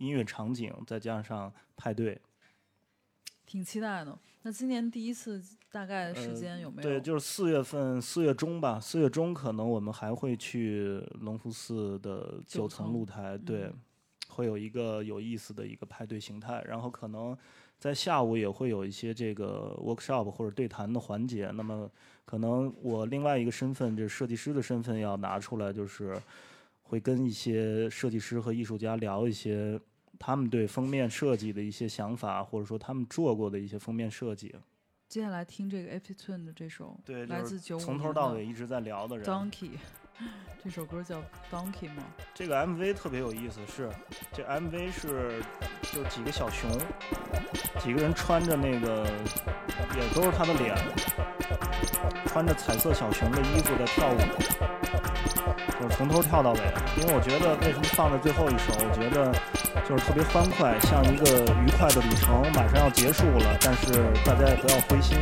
音乐场景，再加上派对。挺期待的。那今年第一次大概时间有没有？对，就是四月份，四月中吧。四月中可能我们还会去隆福寺的九层露台，对，会有一个有意思的一个派对形态。然后可能在下午也会有一些这个 workshop 或者对谈的环节。那么可能我另外一个身份，就是设计师的身份要拿出来，就是会跟一些设计师和艺术家聊一些。他们对封面设计的一些想法，或者说他们做过的一些封面设计。接下来听这个 Epi Twin 的这首，对，来自九五从头到尾一直在聊的人。Donkey，这首歌叫 Donkey 吗？这个 MV 特别有意思，是这 MV 是就几个小熊，几个人穿着那个也都是他的脸，穿着彩色小熊的衣服在跳舞。就是从头跳到尾，因为我觉得为什么放在最后一首？我觉得就是特别欢快，像一个愉快的旅程，马上要结束了，但是大家也不要灰心。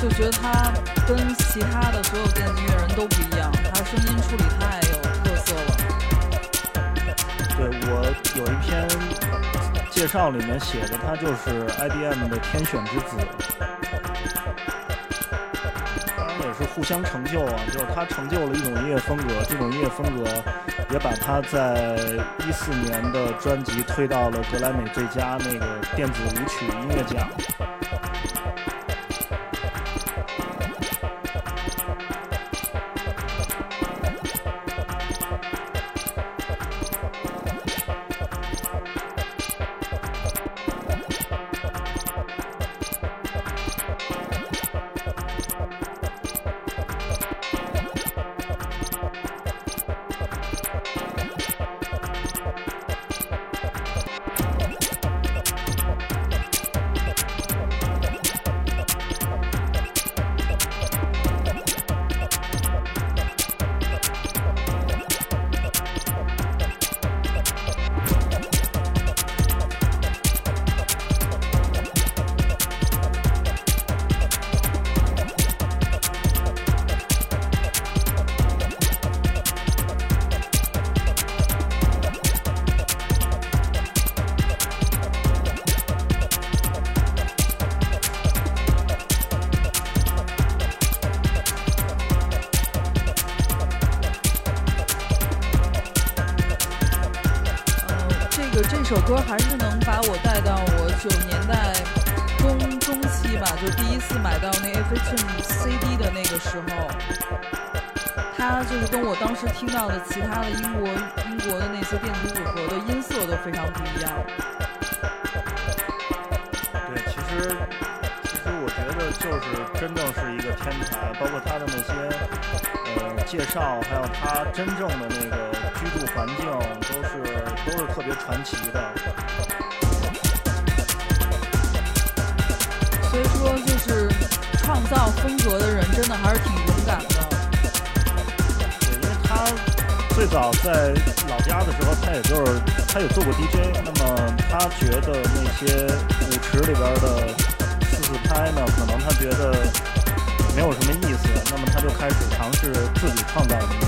就觉得他跟其他的所有电子音乐人都不一样，他声音处理太有特色了。对我有一篇介绍里面写的，他就是 I B M 的天选之子，当然也是互相成就啊，就是他成就了一种音乐风格，这种音乐风格。也把他在一四年的专辑推到了格莱美最佳那个电子舞曲音乐奖。九年代中中期吧，就第一次买到那 f h m CD 的那个时候，它就是跟我当时听到的其他的英国英国的那些电子组合的音色都非常不一样。对，其实其实我觉得就是真正是一个天才，包括他的那些呃介绍，还有他真正的那个居住环境都是。都是特别传奇的，所以说就是创造风格的人真的还是挺勇敢的。对，因为他最早在老家的时候，他也就是他也做过 DJ，那么他觉得那些舞池里边的四四拍呢，可能他觉得没有什么意思，那么他就开始尝试自己创造音乐。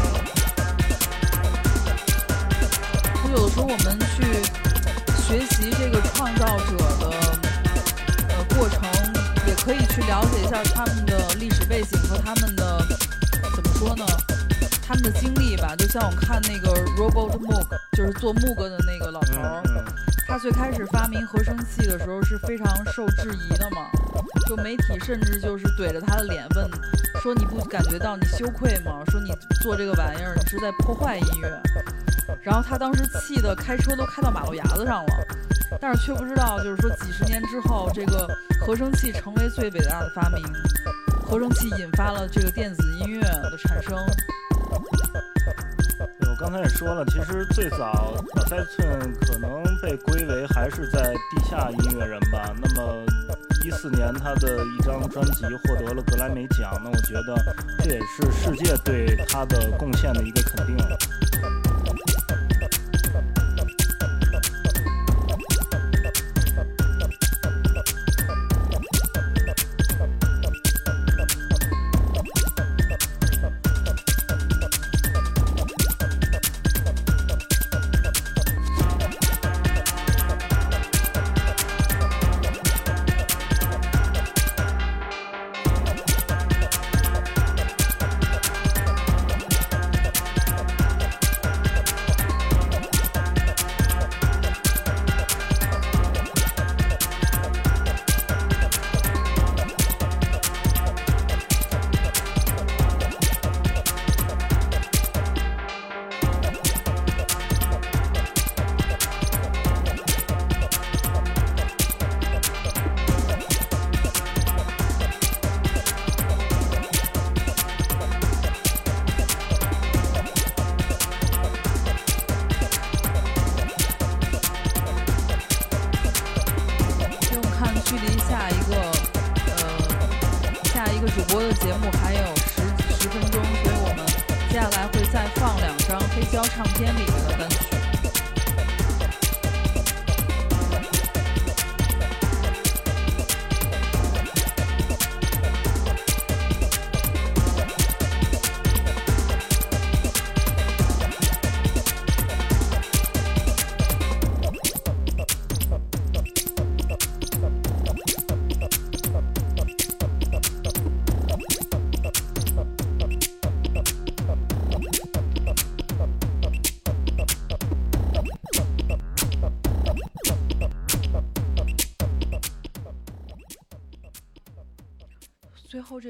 有的时候我们去学习这个创造者的呃过程，也可以去了解一下他们的历史背景和他们的怎么说呢？他们的经历吧。就像我看那个 Robert Moog，就是做 Moog 的那个老头儿，他最开始发明合成器的时候是非常受质疑的嘛。就媒体甚至就是怼着他的脸问说：“你不感觉到你羞愧吗？说你做这个玩意儿，你是在破坏音乐。”然后他当时气得开车都开到马路牙子上了，但是却不知道，就是说几十年之后，这个合成器成为最伟大的发明，合成器引发了这个电子音乐的产生。我刚才也说了，其实最早 f a t u n 可能被归为还是在地下音乐人吧。那么一四年他的一张专辑获得了格莱美奖，那我觉得这也是世界对他的贡献的一个肯定。飞唱片里面的。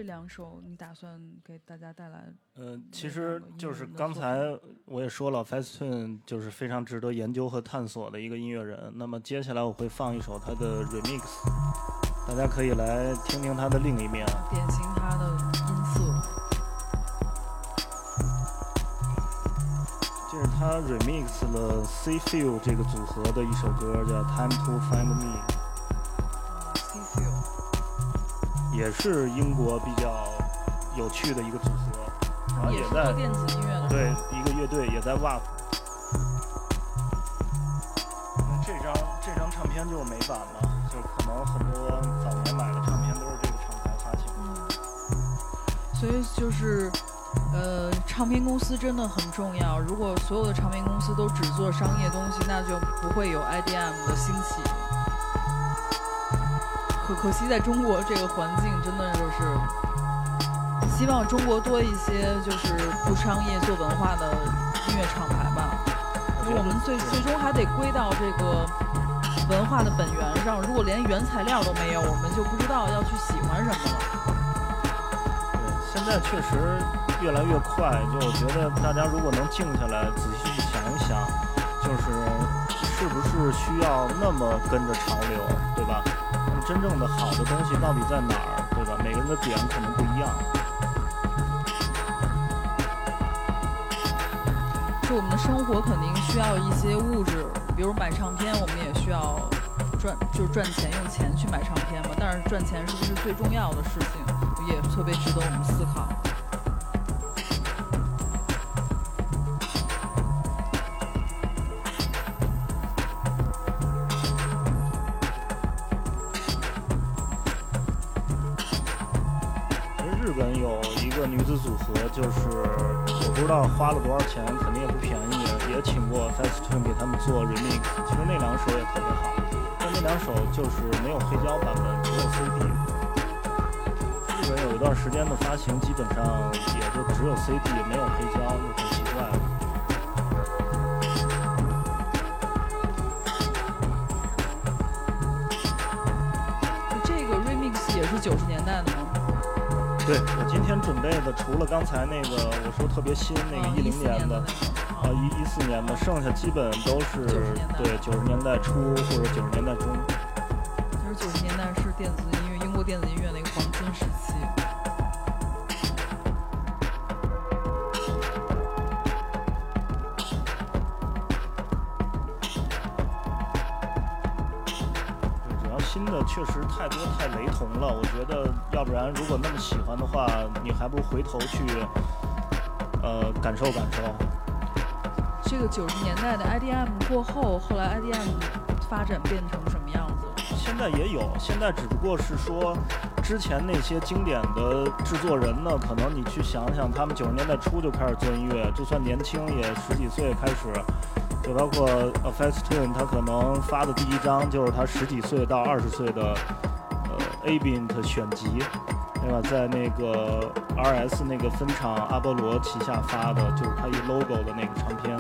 这两首你打算给大家带来？呃，其实就是刚才我也说了 f a s t u n 就是非常值得研究和探索的一个音乐人。那么接下来我会放一首他的 Remix，大家可以来听听他的另一面，典型他的音色。这是他 Remix 了 C Feel 这个组合的一首歌，叫 Time to Find Me。也是英国比较有趣的一个组合，然后也在电子音乐的对一个乐队也在 WAP。那这张这张唱片就是美版嘛，就可能很多早年买的唱片都是这个厂牌发行。嗯，所以就是呃，唱片公司真的很重要。如果所有的唱片公司都只做商业东西，那就不会有 IDM 的兴起。可可惜，在中国这个环境，真的就是希望中国多一些就是不商业、做文化的音乐厂牌吧。因为我们最最终还得归到这个文化的本源上。如果连原材料都没有，我们就不知道要去喜欢什么了。对，现在确实越来越快。就我觉得，大家如果能静下来，仔细去想一想，就是是不是需要那么跟着潮流，对吧？真正的好的东西到底在哪儿，对吧？每个人的点可能不一样。就我们的生活肯定需要一些物质，比如买唱片，我们也需要赚，就是赚钱，用钱去买唱片嘛。但是赚钱是不是最重要的事情，也特别值得我们思考。日本有一个女子组合就是我不知道花了多少钱，肯定也不便宜，也请过 f a s t u n 给他们做 remix。其实那两首也特别好，但那两首就是没有黑胶版本，只有 CD。日本有一段时间的发行基本上也就只有 CD，没有黑胶，就很奇怪。这个 remix 也是九十年代的吗？对我今天准备的，除了刚才那个我说特别新那个一零年的，啊一一四年的，剩下基本都是对九十年代初或者九十年代中。其实九十年代是电子音乐英国电子音乐的一个黄金时期。确实太多太雷同了。我觉得，要不然如果那么喜欢的话，你还不如回头去，呃，感受感受。这个九十年代的 IDM 过后，后来 IDM 发展变成什么样子？现在也有，现在只不过是说，之前那些经典的制作人呢，可能你去想想，他们九十年代初就开始做音乐，就算年轻也十几岁开始。就包括 a f e s t Twin，他可能发的第一张就是他十几岁到二十岁的呃 Abint 选集，对吧？在那个 RS 那个分厂阿波罗旗下发的，就是他一 logo 的那个唱片。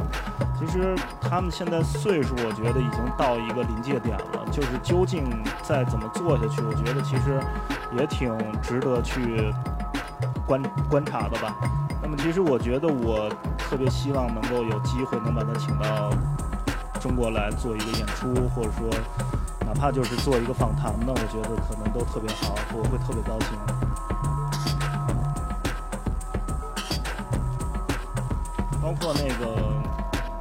其实他们现在岁数，我觉得已经到一个临界点了。就是究竟再怎么做下去，我觉得其实也挺值得去观观察的吧。那么其实我觉得我。特别希望能够有机会能把他请到中国来做一个演出，或者说哪怕就是做一个访谈呢，我觉得可能都特别好，我会特别高兴。包括那个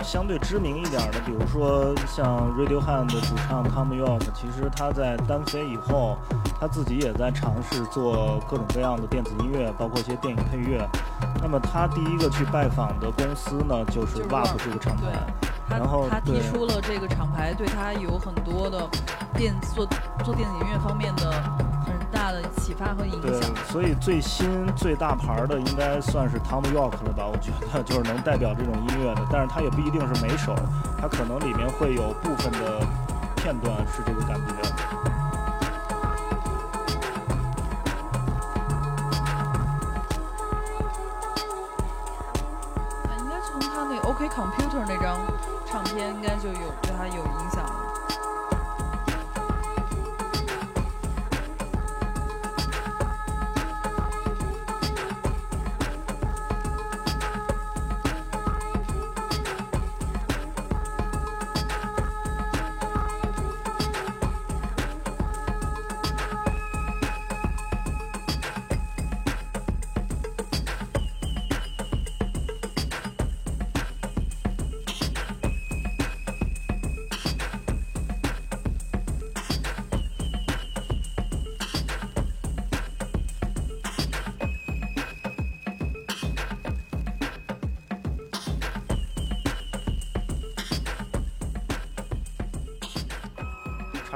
相对知名一点的，比如说像 Radiohead 的主唱 Tom York，其实他在单飞以后，他自己也在尝试做各种各样的电子音乐，包括一些电影配乐。那么他第一个去拜访的公司呢，就是 WAP 这个厂牌。然后他提出了这个厂牌对他有很多的电做做电子音乐方面的很大的启发和影响。对，所以最新最大牌的应该算是 Tom York 了吧？我觉得就是能代表这种音乐的，但是他也不一定是每首，他可能里面会有部分的片段是这个感觉。OK Computer 那张唱片应该就有对他有影响。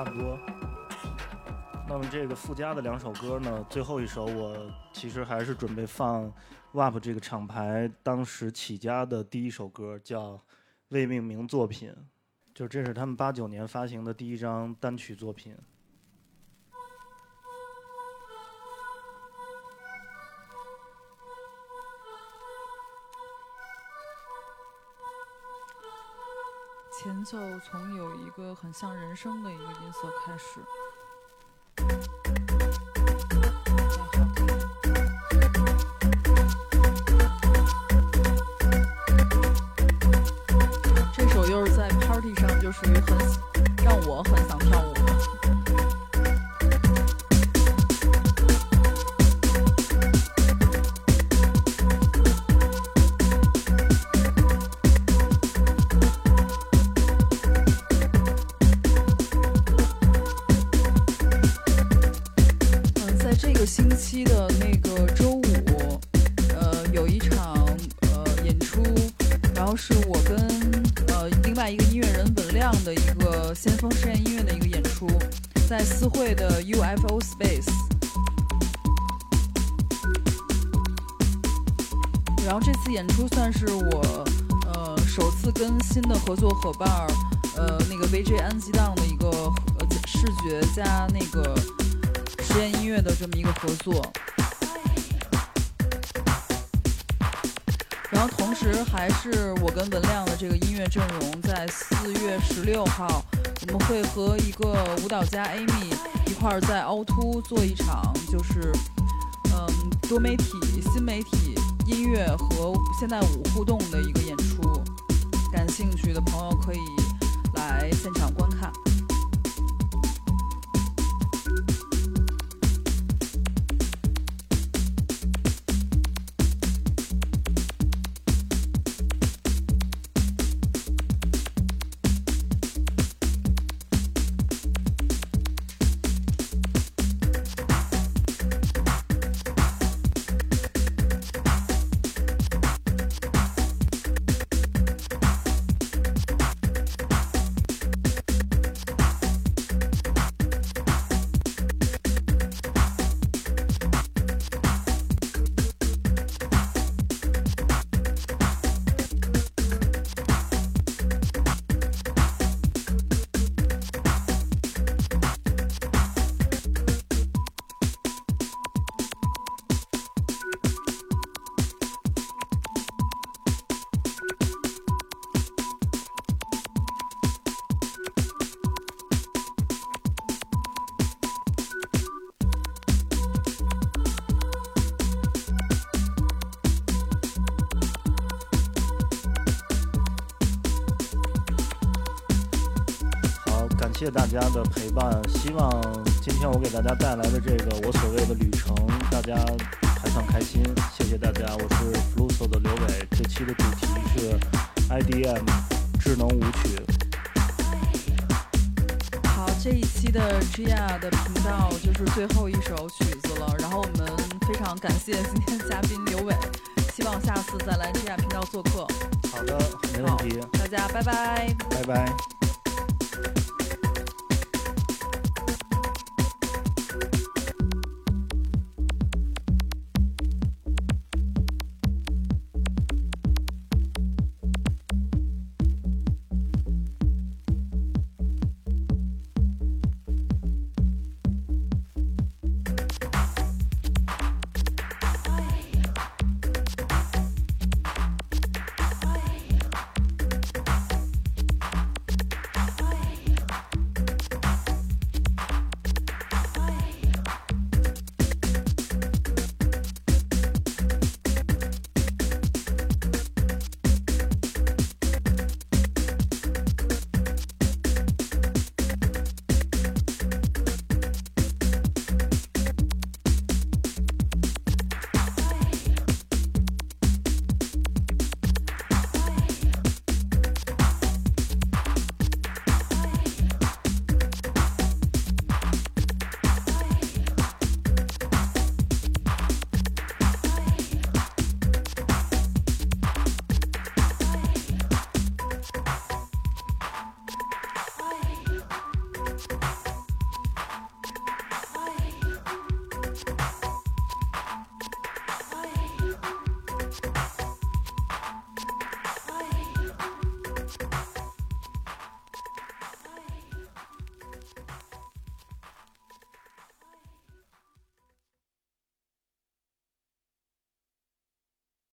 差不多。那么这个附加的两首歌呢，最后一首我其实还是准备放 WAP 这个厂牌当时起家的第一首歌，叫未命名作品，就这是他们八九年发行的第一张单曲作品。前奏从有一个很像人声的一个音色开始。这首又是在 party 上就属于很让我很想跳舞。这次演出算是我呃首次跟新的合作伙伴儿，呃，那个 VJ 安吉档的一个呃视觉加那个实验音乐的这么一个合作，然后同时还是我跟文亮的这个音乐阵容，在四月十六号，我们会和一个舞蹈家 Amy 一块儿在凹凸做一场，就是嗯多媒体、新媒体音乐和现代舞互动的一个演出。感兴趣的朋友可以来现场观看。谢大家的陪伴。希望今天我给大家带来的这个我所谓的旅程，大家还算开心。谢谢大家，我是 Fluso 的刘伟。这期的主题是 IDM 智能舞曲。好，这一期的 Gia 的频道就是最后一首曲子了。然后我们非常感谢今天的嘉宾刘伟，希望下次再来 Gia 频道做客。好的，没问题。大家拜拜，拜拜。